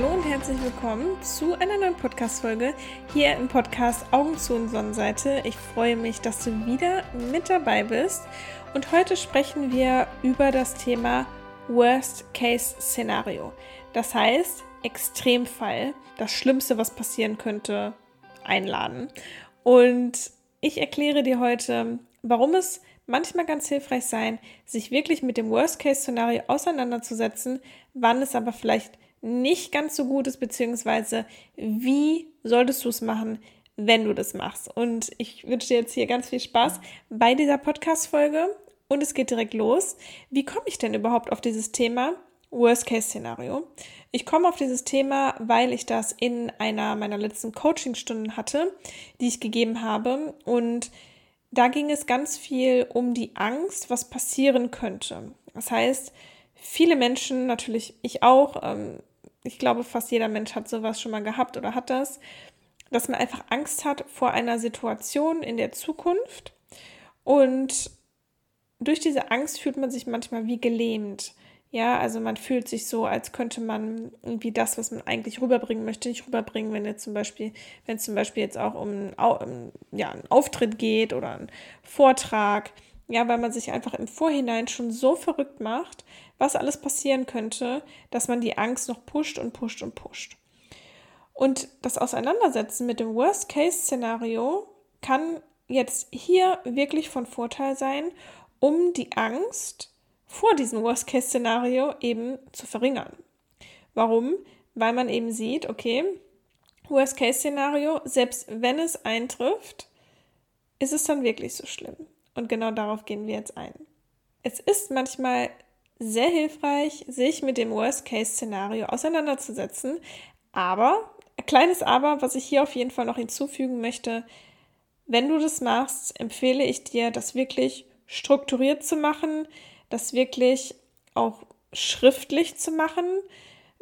Hallo und herzlich willkommen zu einer neuen Podcast-Folge hier im Podcast Augen zu und Sonnenseite. Ich freue mich, dass du wieder mit dabei bist. Und heute sprechen wir über das Thema Worst-Case-Szenario. Das heißt, Extremfall, das Schlimmste, was passieren könnte, einladen. Und ich erkläre dir heute, warum es manchmal ganz hilfreich sein, sich wirklich mit dem Worst-Case-Szenario auseinanderzusetzen, wann es aber vielleicht nicht ganz so gut ist, beziehungsweise wie solltest du es machen, wenn du das machst. Und ich wünsche dir jetzt hier ganz viel Spaß bei dieser Podcast-Folge und es geht direkt los. Wie komme ich denn überhaupt auf dieses Thema Worst-Case-Szenario? Ich komme auf dieses Thema, weil ich das in einer meiner letzten Coaching-Stunden hatte, die ich gegeben habe und da ging es ganz viel um die Angst, was passieren könnte. Das heißt, viele Menschen, natürlich ich auch, ähm, ich glaube, fast jeder Mensch hat sowas schon mal gehabt oder hat das, dass man einfach Angst hat vor einer Situation in der Zukunft. Und durch diese Angst fühlt man sich manchmal wie gelähmt. Ja, also man fühlt sich so, als könnte man irgendwie das, was man eigentlich rüberbringen möchte, nicht rüberbringen, wenn jetzt zum Beispiel, wenn es zum Beispiel jetzt auch um, ja, einen Auftritt geht oder einen Vortrag, ja, weil man sich einfach im Vorhinein schon so verrückt macht, was alles passieren könnte, dass man die Angst noch pusht und pusht und pusht. Und das Auseinandersetzen mit dem Worst-Case-Szenario kann jetzt hier wirklich von Vorteil sein, um die Angst vor diesem Worst-Case-Szenario eben zu verringern. Warum? Weil man eben sieht, okay, Worst-Case-Szenario, selbst wenn es eintrifft, ist es dann wirklich so schlimm. Und genau darauf gehen wir jetzt ein. Es ist manchmal sehr hilfreich, sich mit dem Worst-Case-Szenario auseinanderzusetzen. Aber, ein kleines Aber, was ich hier auf jeden Fall noch hinzufügen möchte, wenn du das machst, empfehle ich dir, das wirklich strukturiert zu machen, das wirklich auch schriftlich zu machen,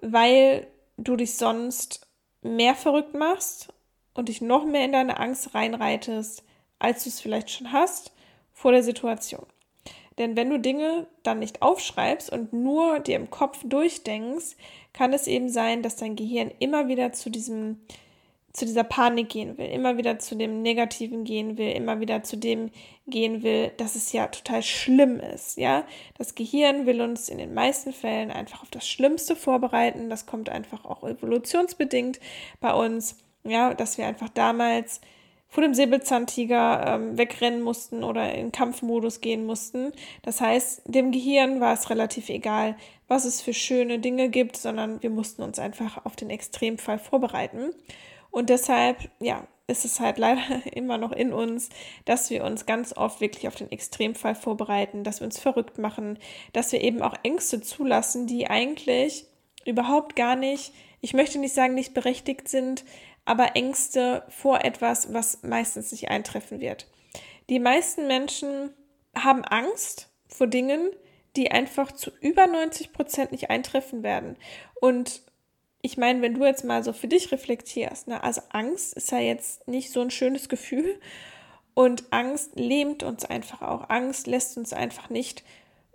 weil du dich sonst mehr verrückt machst und dich noch mehr in deine Angst reinreitest, als du es vielleicht schon hast vor der Situation. Denn wenn du Dinge dann nicht aufschreibst und nur dir im Kopf durchdenkst, kann es eben sein, dass dein Gehirn immer wieder zu diesem zu dieser Panik gehen will, immer wieder zu dem Negativen gehen will, immer wieder zu dem gehen will, dass es ja total schlimm ist, ja. Das Gehirn will uns in den meisten Fällen einfach auf das Schlimmste vorbereiten. Das kommt einfach auch evolutionsbedingt bei uns, ja, dass wir einfach damals vor dem Säbelzahntiger ähm, wegrennen mussten oder in Kampfmodus gehen mussten. Das heißt, dem Gehirn war es relativ egal, was es für schöne Dinge gibt, sondern wir mussten uns einfach auf den Extremfall vorbereiten. Und deshalb, ja, ist es halt leider immer noch in uns, dass wir uns ganz oft wirklich auf den Extremfall vorbereiten, dass wir uns verrückt machen, dass wir eben auch Ängste zulassen, die eigentlich überhaupt gar nicht, ich möchte nicht sagen, nicht berechtigt sind, aber Ängste vor etwas, was meistens nicht eintreffen wird. Die meisten Menschen haben Angst vor Dingen, die einfach zu über 90 Prozent nicht eintreffen werden. Und ich meine, wenn du jetzt mal so für dich reflektierst, ne, also Angst ist ja jetzt nicht so ein schönes Gefühl und Angst lähmt uns einfach auch. Angst lässt uns einfach nicht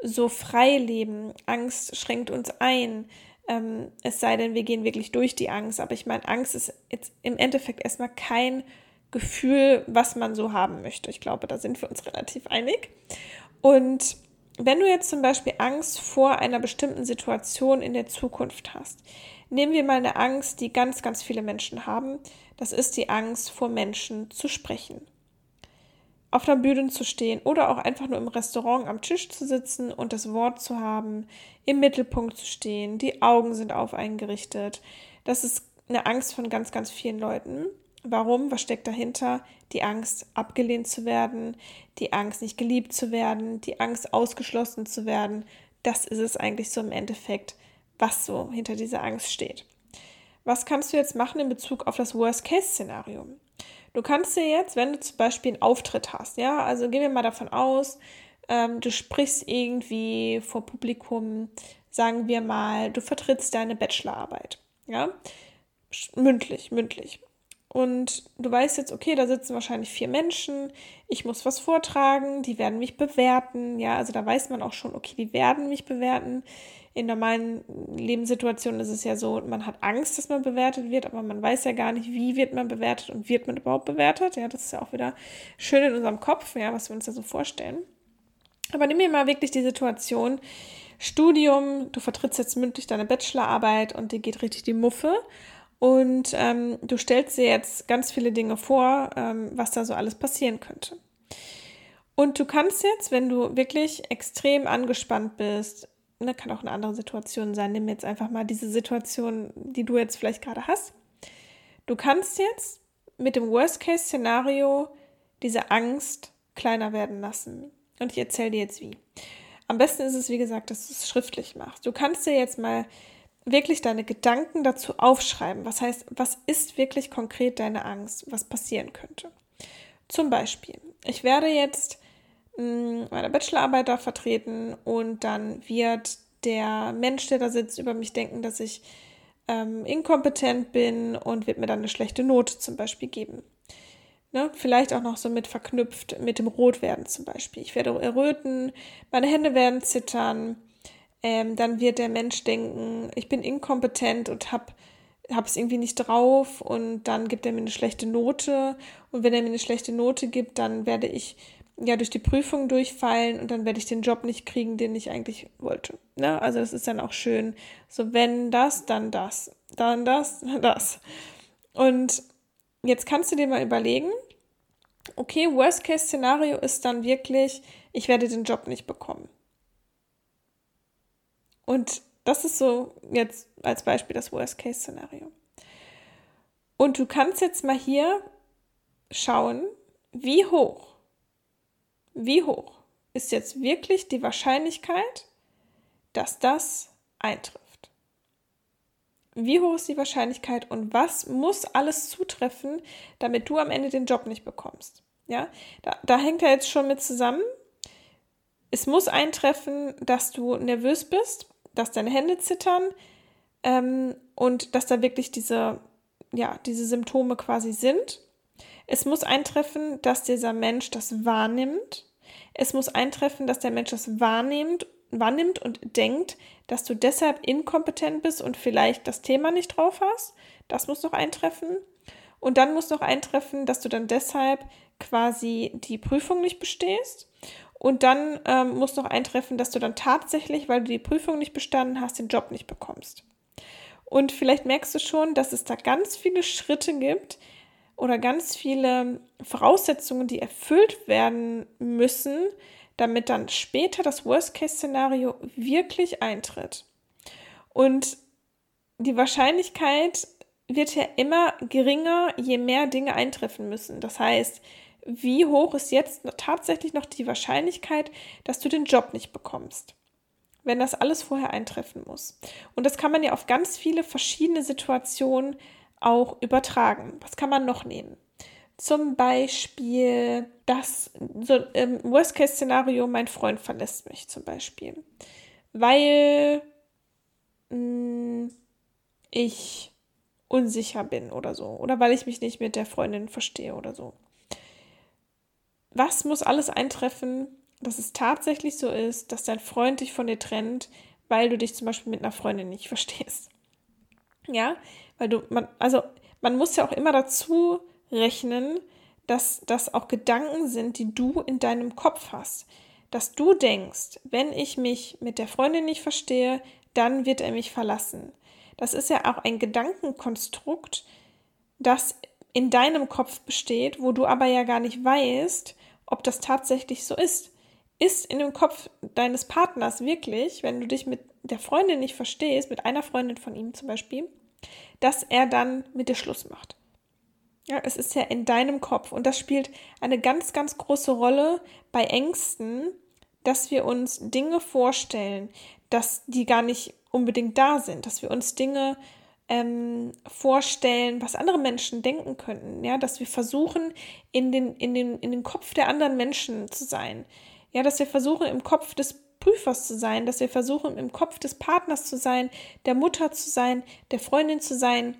so frei leben. Angst schränkt uns ein. Ähm, es sei denn, wir gehen wirklich durch die Angst. Aber ich meine, Angst ist jetzt im Endeffekt erstmal kein Gefühl, was man so haben möchte. Ich glaube, da sind wir uns relativ einig. Und wenn du jetzt zum Beispiel Angst vor einer bestimmten Situation in der Zukunft hast, nehmen wir mal eine Angst, die ganz, ganz viele Menschen haben. Das ist die Angst vor Menschen zu sprechen auf der Bühne zu stehen oder auch einfach nur im Restaurant am Tisch zu sitzen und das Wort zu haben, im Mittelpunkt zu stehen, die Augen sind auf einen gerichtet. Das ist eine Angst von ganz, ganz vielen Leuten. Warum? Was steckt dahinter? Die Angst, abgelehnt zu werden, die Angst, nicht geliebt zu werden, die Angst, ausgeschlossen zu werden. Das ist es eigentlich so im Endeffekt, was so hinter dieser Angst steht. Was kannst du jetzt machen in Bezug auf das Worst-Case-Szenario? Du kannst dir jetzt, wenn du zum Beispiel einen Auftritt hast, ja, also gehen wir mal davon aus, ähm, du sprichst irgendwie vor Publikum, sagen wir mal, du vertrittst deine Bachelorarbeit, ja, mündlich, mündlich. Und du weißt jetzt, okay, da sitzen wahrscheinlich vier Menschen, ich muss was vortragen, die werden mich bewerten, ja, also da weiß man auch schon, okay, die werden mich bewerten. In normalen Lebenssituationen ist es ja so, man hat Angst, dass man bewertet wird, aber man weiß ja gar nicht, wie wird man bewertet und wird man überhaupt bewertet. Ja, das ist ja auch wieder schön in unserem Kopf, ja, was wir uns da so vorstellen. Aber nimm mir mal wirklich die Situation, Studium, du vertrittst jetzt mündlich deine Bachelorarbeit und dir geht richtig die Muffe und ähm, du stellst dir jetzt ganz viele Dinge vor, ähm, was da so alles passieren könnte. Und du kannst jetzt, wenn du wirklich extrem angespannt bist, ne, kann auch eine andere Situation sein, nimm jetzt einfach mal diese Situation, die du jetzt vielleicht gerade hast. Du kannst jetzt mit dem Worst-Case-Szenario diese Angst kleiner werden lassen. Und ich erzähle dir jetzt wie. Am besten ist es, wie gesagt, dass du es schriftlich machst. Du kannst dir jetzt mal wirklich deine Gedanken dazu aufschreiben. Was heißt, was ist wirklich konkret deine Angst, was passieren könnte? Zum Beispiel, ich werde jetzt hm, meine Bachelorarbeit da vertreten und dann wird der Mensch, der da sitzt, über mich denken, dass ich ähm, inkompetent bin und wird mir dann eine schlechte Note zum Beispiel geben. Ne? Vielleicht auch noch so mit verknüpft mit dem Rotwerden zum Beispiel. Ich werde erröten, meine Hände werden zittern, ähm, dann wird der Mensch denken, ich bin inkompetent und habe habe es irgendwie nicht drauf und dann gibt er mir eine schlechte Note und wenn er mir eine schlechte Note gibt, dann werde ich ja durch die Prüfung durchfallen und dann werde ich den Job nicht kriegen, den ich eigentlich wollte. Ne? Also das ist dann auch schön, so wenn das, dann das, dann das, dann das. Und jetzt kannst du dir mal überlegen, okay, Worst-Case-Szenario ist dann wirklich, ich werde den Job nicht bekommen. Und das ist so jetzt als Beispiel das Worst-Case-Szenario. Und du kannst jetzt mal hier schauen, wie hoch, wie hoch ist jetzt wirklich die Wahrscheinlichkeit, dass das eintrifft. Wie hoch ist die Wahrscheinlichkeit und was muss alles zutreffen, damit du am Ende den Job nicht bekommst? Ja, da, da hängt er jetzt schon mit zusammen. Es muss eintreffen, dass du nervös bist, dass deine Hände zittern ähm, und dass da wirklich diese, ja, diese Symptome quasi sind. Es muss eintreffen, dass dieser Mensch das wahrnimmt. Es muss eintreffen, dass der Mensch das wahrnimmt, wahrnimmt und denkt, dass du deshalb inkompetent bist und vielleicht das Thema nicht drauf hast. Das muss noch eintreffen. Und dann muss noch eintreffen, dass du dann deshalb quasi die Prüfung nicht bestehst. Und dann ähm, muss noch eintreffen, dass du dann tatsächlich, weil du die Prüfung nicht bestanden hast, den Job nicht bekommst. Und vielleicht merkst du schon, dass es da ganz viele Schritte gibt oder ganz viele Voraussetzungen, die erfüllt werden müssen, damit dann später das Worst-Case-Szenario wirklich eintritt. Und die Wahrscheinlichkeit wird ja immer geringer, je mehr Dinge eintreffen müssen. Das heißt, wie hoch ist jetzt tatsächlich noch die Wahrscheinlichkeit, dass du den Job nicht bekommst, wenn das alles vorher eintreffen muss. Und das kann man ja auf ganz viele verschiedene Situationen auch übertragen. Was kann man noch nehmen? Zum Beispiel das so, im Worst-Case-Szenario, mein Freund verlässt mich zum Beispiel, weil mh, mm, ich unsicher bin oder so oder weil ich mich nicht mit der Freundin verstehe oder so was muss alles eintreffen, dass es tatsächlich so ist, dass dein Freund dich von dir trennt, weil du dich zum Beispiel mit einer Freundin nicht verstehst. Ja, weil du, man, also man muss ja auch immer dazu rechnen, dass das auch Gedanken sind, die du in deinem Kopf hast. Dass du denkst, wenn ich mich mit der Freundin nicht verstehe, dann wird er mich verlassen. Das ist ja auch ein Gedankenkonstrukt, das in deinem Kopf besteht, wo du aber ja gar nicht weißt, ob das tatsächlich so ist. Ist in dem Kopf deines Partners wirklich, wenn du dich mit der Freundin nicht verstehst, mit einer Freundin von ihm zum Beispiel, dass er dann mit dir Schluss macht. Ja, es ist ja in deinem Kopf und das spielt eine ganz, ganz große Rolle bei Ängsten, dass wir uns Dinge vorstellen, dass die gar nicht unbedingt da sind, dass wir uns Dinge ähm, vorstellen, was andere Menschen denken könnten, ja, dass wir versuchen, in den, in, den, in den Kopf der anderen Menschen zu sein, ja, dass wir versuchen, im Kopf des Prüfers zu sein, dass wir versuchen, im Kopf des Partners zu sein, der Mutter zu sein, der Freundin zu sein,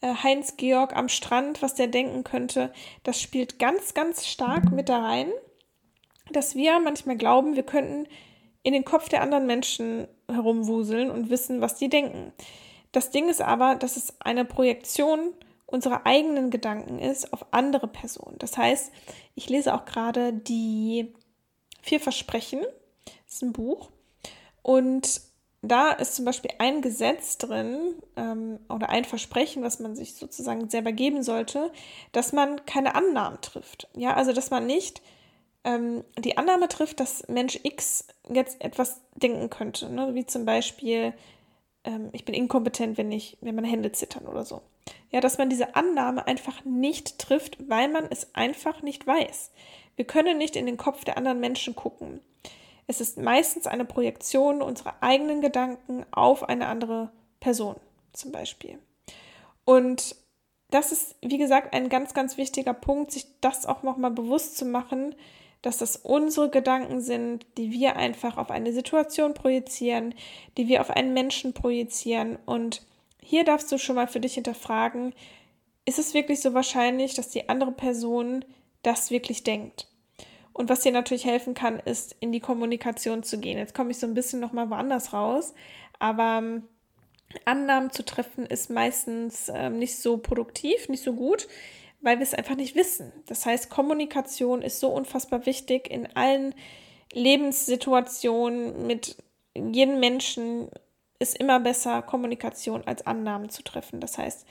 äh, Heinz Georg am Strand, was der denken könnte, das spielt ganz, ganz stark mit da rein, dass wir manchmal glauben, wir könnten in den Kopf der anderen Menschen herumwuseln und wissen, was die denken. Das Ding ist aber, dass es eine Projektion unserer eigenen Gedanken ist auf andere Personen. Das heißt, ich lese auch gerade die Vier Versprechen, das ist ein Buch, und da ist zum Beispiel ein Gesetz drin ähm, oder ein Versprechen, was man sich sozusagen selber geben sollte, dass man keine Annahmen trifft. Ja, also dass man nicht ähm, die Annahme trifft, dass Mensch X jetzt etwas denken könnte, ne? wie zum Beispiel, ähm, ich bin inkompetent, wenn ich, wenn meine Hände zittern oder so. Ja, dass man diese Annahme einfach nicht trifft, weil man es einfach nicht weiß. Wir können nicht in den Kopf der anderen Menschen gucken. Es ist meistens eine Projektion unserer eigenen Gedanken auf eine andere Person, zum Beispiel. Und das ist, wie gesagt, ein ganz, ganz wichtiger Punkt, sich das auch nochmal bewusst zu machen, dass das unsere Gedanken sind, die wir einfach auf eine Situation projizieren, die wir auf einen Menschen projizieren. Und hier darfst du schon mal für dich hinterfragen, ist es wirklich so wahrscheinlich, dass die andere Person das wirklich denkt? Und was dir natürlich helfen kann, ist in die Kommunikation zu gehen. Jetzt komme ich so ein bisschen nochmal woanders raus, aber ähm, Annahmen zu treffen ist meistens ähm, nicht so produktiv, nicht so gut, weil wir es einfach nicht wissen. Das heißt, Kommunikation ist so unfassbar wichtig in allen Lebenssituationen mit jedem Menschen ist immer besser, Kommunikation als Annahmen zu treffen. Das heißt,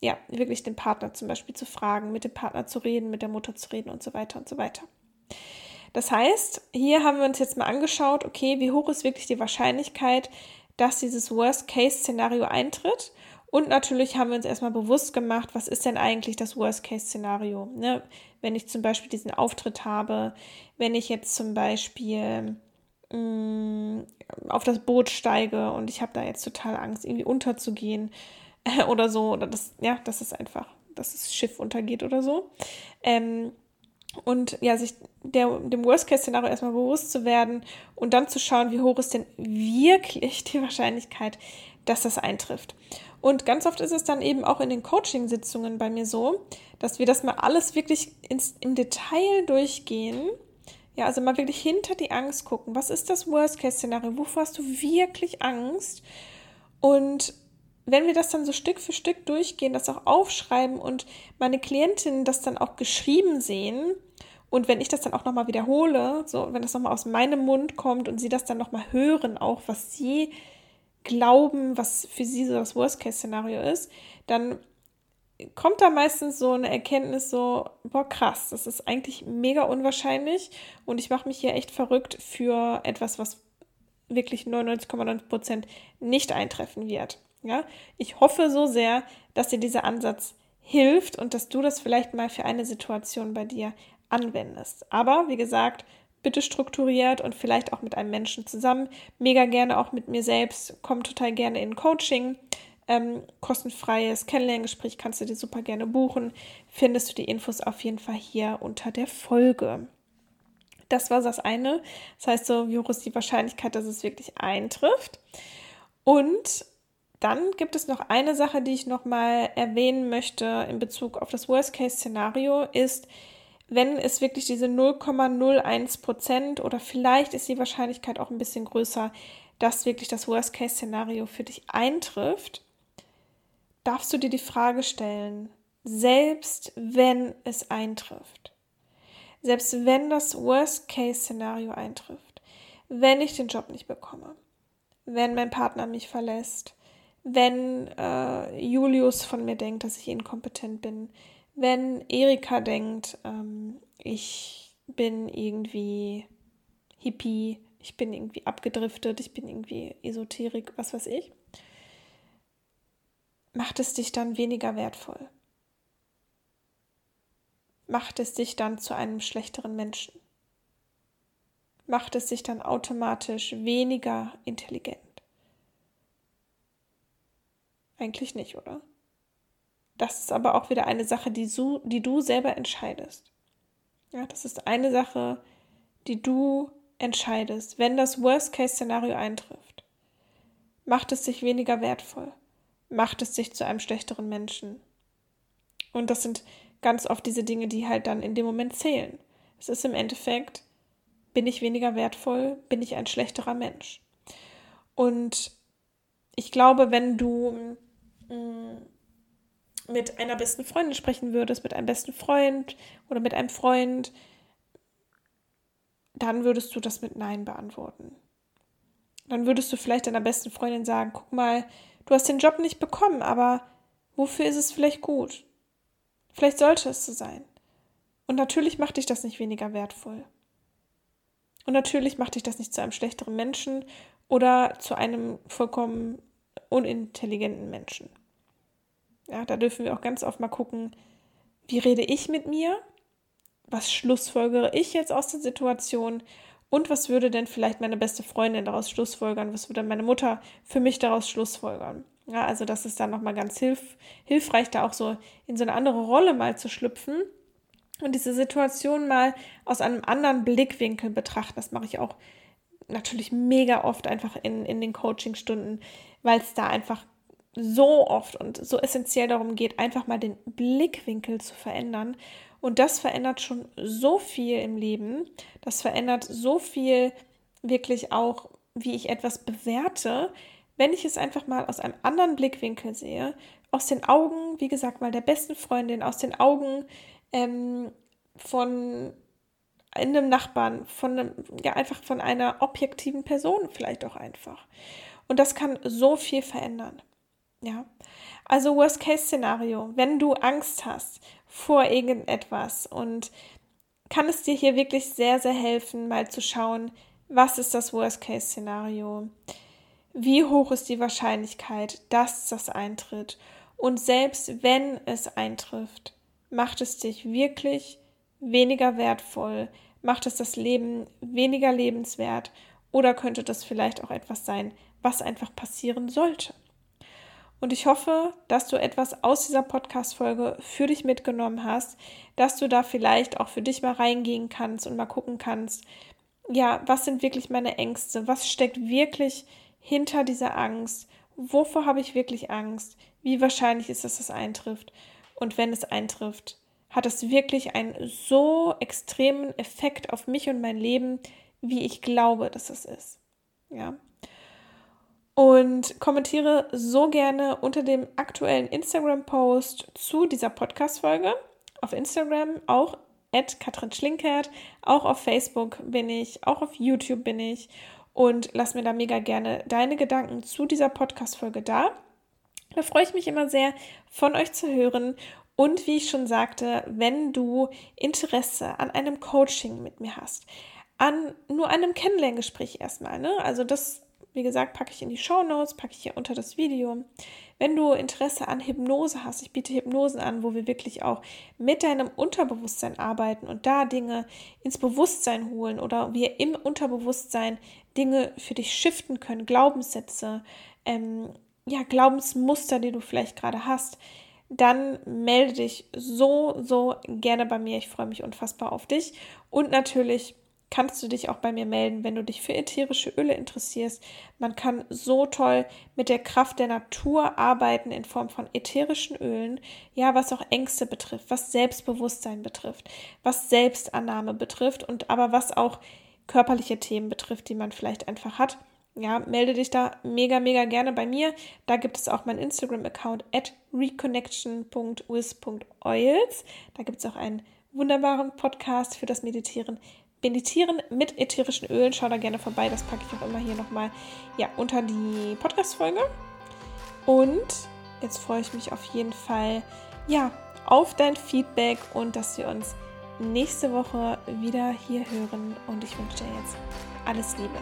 ja, wirklich den Partner zum Beispiel zu fragen, mit dem Partner zu reden, mit der Mutter zu reden und so weiter und so weiter. Das heißt, hier haben wir uns jetzt mal angeschaut, okay, wie hoch ist wirklich die Wahrscheinlichkeit, dass dieses Worst-Case-Szenario eintritt und natürlich haben wir uns erstmal bewusst gemacht, was ist denn eigentlich das Worst-Case-Szenario? Ne? Wenn ich zum Beispiel diesen Auftritt habe, wenn ich jetzt zum Beispiel mh, mm, auf das Boot steige und ich habe da jetzt total Angst, irgendwie unterzugehen äh, oder so, oder das, ja, das ist einfach, dass das Schiff untergeht oder so. Ähm, und ja, sich der, dem Worst-Case-Szenario erstmal bewusst zu werden und dann zu schauen, wie hoch ist denn wirklich die Wahrscheinlichkeit, dass das eintrifft. Und ganz oft ist es dann eben auch in den Coaching-Sitzungen bei mir so, dass wir das mal alles wirklich ins, im Detail durchgehen. Ja, also mal wirklich hinter die Angst gucken. Was ist das Worst-Case-Szenario? Wovor hast du wirklich Angst? Und wenn wir das dann so Stück für Stück durchgehen, das auch aufschreiben und meine Klientinnen das dann auch geschrieben sehen und wenn ich das dann auch nochmal wiederhole, so wenn das nochmal aus meinem Mund kommt und sie das dann nochmal hören, auch was sie glauben, was für sie so das Worst-Case-Szenario ist, dann kommt da meistens so eine Erkenntnis so, boah, krass, das ist eigentlich mega unwahrscheinlich und ich mache mich hier echt verrückt für etwas, was wirklich 99,9 Prozent nicht eintreffen wird. Ja, ich hoffe so sehr, dass dir dieser Ansatz hilft und dass du das vielleicht mal für eine Situation bei dir anwendest. Aber wie gesagt, bitte strukturiert und vielleicht auch mit einem Menschen zusammen. Mega gerne auch mit mir selbst. Komm total gerne in Coaching. Ähm, kostenfreies Kennenlerngespräch kannst du dir super gerne buchen. Findest du die Infos auf jeden Fall hier unter der Folge. Das war das eine. Das heißt so, wie hoch ist die Wahrscheinlichkeit, dass es wirklich eintrifft? Und dann gibt es noch eine Sache, die ich nochmal erwähnen möchte in Bezug auf das Worst-Case-Szenario, ist, wenn es wirklich diese 0,01 Prozent oder vielleicht ist die Wahrscheinlichkeit auch ein bisschen größer, dass wirklich das Worst-Case-Szenario für dich eintrifft, darfst du dir die Frage stellen, selbst wenn es eintrifft, selbst wenn das Worst-Case-Szenario eintrifft, wenn ich den Job nicht bekomme, wenn mein Partner mich verlässt, wenn äh, Julius von mir denkt, dass ich inkompetent bin, wenn Erika denkt, ähm, ich bin irgendwie Hippie, ich bin irgendwie abgedriftet, ich bin irgendwie Esoterik, was weiß ich, macht es dich dann weniger wertvoll. Macht es dich dann zu einem schlechteren Menschen. Macht es dich dann automatisch weniger intelligent. Eigentlich nicht, oder? Das ist aber auch wieder eine Sache, die, so, die du selber entscheidest. Ja, das ist eine Sache, die du entscheidest, wenn das Worst-Case-Szenario eintrifft. Macht es dich weniger wertvoll? Macht es dich zu einem schlechteren Menschen? Und das sind ganz oft diese Dinge, die halt dann in dem Moment zählen. Es ist im Endeffekt Bin ich weniger wertvoll? Bin ich ein schlechterer Mensch? Und ich glaube, wenn du mit einer besten Freundin sprechen würdest, mit einem besten Freund oder mit einem Freund, dann würdest du das mit Nein beantworten. Dann würdest du vielleicht deiner besten Freundin sagen, guck mal, du hast den Job nicht bekommen, aber wofür ist es vielleicht gut? Vielleicht sollte es so sein. Und natürlich macht dich das nicht weniger wertvoll. Und natürlich macht dich das nicht zu einem schlechteren Menschen oder zu einem vollkommen unintelligenten Menschen. Ja, da dürfen wir auch ganz oft mal gucken, wie rede ich mit mir? Was schlussfolgere ich jetzt aus der Situation? Und was würde denn vielleicht meine beste Freundin daraus schlussfolgern? Was würde meine Mutter für mich daraus schlussfolgern? Ja, also das ist dann nochmal ganz hilf hilfreich, da auch so in so eine andere Rolle mal zu schlüpfen und diese Situation mal aus einem anderen Blickwinkel betrachten. Das mache ich auch natürlich mega oft einfach in, in den Coachingstunden, weil es da einfach so oft und so essentiell darum geht, einfach mal den Blickwinkel zu verändern. Und das verändert schon so viel im Leben. Das verändert so viel wirklich auch, wie ich etwas bewerte, wenn ich es einfach mal aus einem anderen Blickwinkel sehe, aus den Augen, wie gesagt, mal der besten Freundin, aus den Augen ähm, von einem Nachbarn, von einem, ja, einfach von einer objektiven Person vielleicht auch einfach. Und das kann so viel verändern. Ja. Also Worst-Case-Szenario, wenn du Angst hast vor irgendetwas und kann es dir hier wirklich sehr, sehr helfen, mal zu schauen, was ist das Worst-Case-Szenario? Wie hoch ist die Wahrscheinlichkeit, dass das eintritt? Und selbst wenn es eintrifft, macht es dich wirklich weniger wertvoll? Macht es das Leben weniger lebenswert? Oder könnte das vielleicht auch etwas sein, was einfach passieren sollte? Und ich hoffe, dass du etwas aus dieser Podcast-Folge für dich mitgenommen hast, dass du da vielleicht auch für dich mal reingehen kannst und mal gucken kannst, ja, was sind wirklich meine Ängste? Was steckt wirklich hinter dieser Angst? Wovor habe ich wirklich Angst? Wie wahrscheinlich ist, dass es eintrifft? Und wenn es eintrifft, hat es wirklich einen so extremen Effekt auf mich und mein Leben, wie ich glaube, dass es ist. Ja. Und kommentiere so gerne unter dem aktuellen Instagram-Post zu dieser Podcast-Folge. Auf Instagram auch at Katrin Schlinkert. Auch auf Facebook bin ich, auch auf YouTube bin ich. Und lass mir da mega gerne deine Gedanken zu dieser Podcast-Folge da. Da freue ich mich immer sehr, von euch zu hören. Und wie ich schon sagte, wenn du Interesse an einem Coaching mit mir hast, an nur einem Kennenlerngespräch erstmal, ne? Also das, wie gesagt, packe ich in die Show Notes, packe ich hier unter das Video. Wenn du Interesse an Hypnose hast, ich biete Hypnosen an, wo wir wirklich auch mit deinem Unterbewusstsein arbeiten und da Dinge ins Bewusstsein holen oder wir im Unterbewusstsein Dinge für dich shiften können, Glaubenssätze, ähm, ja, Glaubensmuster, die du vielleicht gerade hast, dann melde dich so, so gerne bei mir. Ich freue mich unfassbar auf dich. Und natürlich kannst du dich auch bei mir melden, wenn du dich für ätherische Öle interessierst. Man kann so toll mit der Kraft der Natur arbeiten in Form von ätherischen Ölen, ja, was auch Ängste betrifft, was Selbstbewusstsein betrifft, was Selbstannahme betrifft und aber was auch körperliche Themen betrifft, die man vielleicht einfach hat. Ja, melde dich da mega, mega gerne bei mir. Da gibt es auch meinen Instagram-Account at reconnection.with.oils. Da gibt es auch einen wunderbaren Podcast für das Meditieren. Meditieren mit ätherischen Ölen. Schau da gerne vorbei. Das packe ich auch immer hier nochmal ja, unter die Podcast-Folge. Und jetzt freue ich mich auf jeden Fall ja, auf dein Feedback und dass wir uns nächste Woche wieder hier hören. Und ich wünsche dir jetzt alles Liebe.